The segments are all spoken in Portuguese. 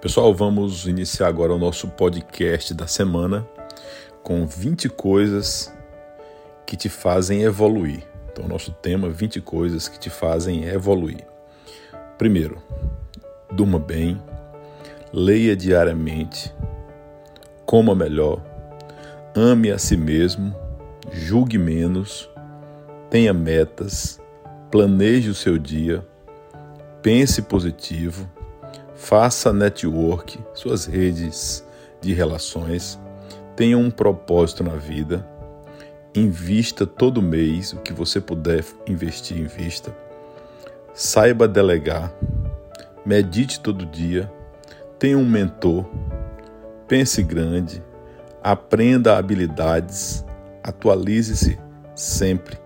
Pessoal, vamos iniciar agora o nosso podcast da semana com 20 coisas que te fazem evoluir. Então, nosso tema 20 coisas que te fazem evoluir. Primeiro, durma bem, leia diariamente, coma melhor, ame a si mesmo, julgue menos, tenha metas, planeje o seu dia, pense positivo Faça network, suas redes de relações, tenha um propósito na vida, invista todo mês o que você puder investir, invista. Saiba delegar, medite todo dia, tenha um mentor, pense grande, aprenda habilidades, atualize-se sempre,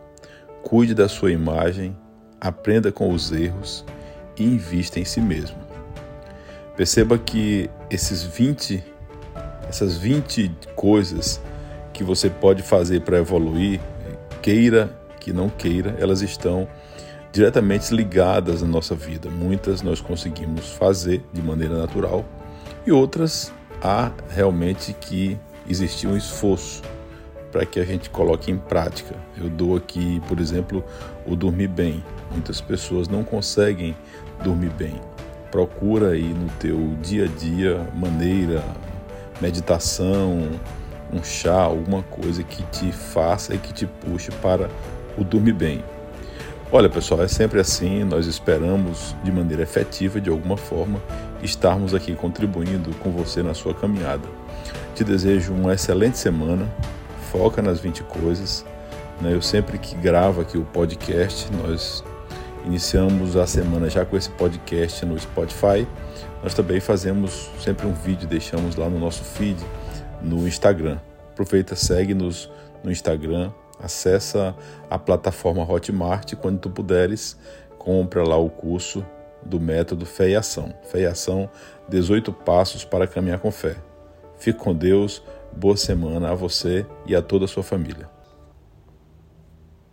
cuide da sua imagem, aprenda com os erros e invista em si mesmo. Perceba que esses 20, essas 20 coisas que você pode fazer para evoluir, queira que não queira, elas estão diretamente ligadas na nossa vida. Muitas nós conseguimos fazer de maneira natural e outras há realmente que existir um esforço para que a gente coloque em prática. Eu dou aqui, por exemplo, o dormir bem. Muitas pessoas não conseguem dormir bem procura aí no teu dia a dia maneira, meditação, um chá, alguma coisa que te faça e que te puxe para o dormir bem. Olha, pessoal, é sempre assim, nós esperamos de maneira efetiva, de alguma forma, estarmos aqui contribuindo com você na sua caminhada. Te desejo uma excelente semana, foca nas 20 coisas. Né? Eu sempre que gravo aqui o podcast, nós Iniciamos a semana já com esse podcast no Spotify. Nós também fazemos sempre um vídeo, deixamos lá no nosso feed no Instagram. Aproveita, segue-nos no Instagram, acessa a plataforma Hotmart quando tu puderes, compra lá o curso do método Fé e Ação. Fé e Ação, 18 passos para caminhar com fé. Fique com Deus, boa semana a você e a toda a sua família.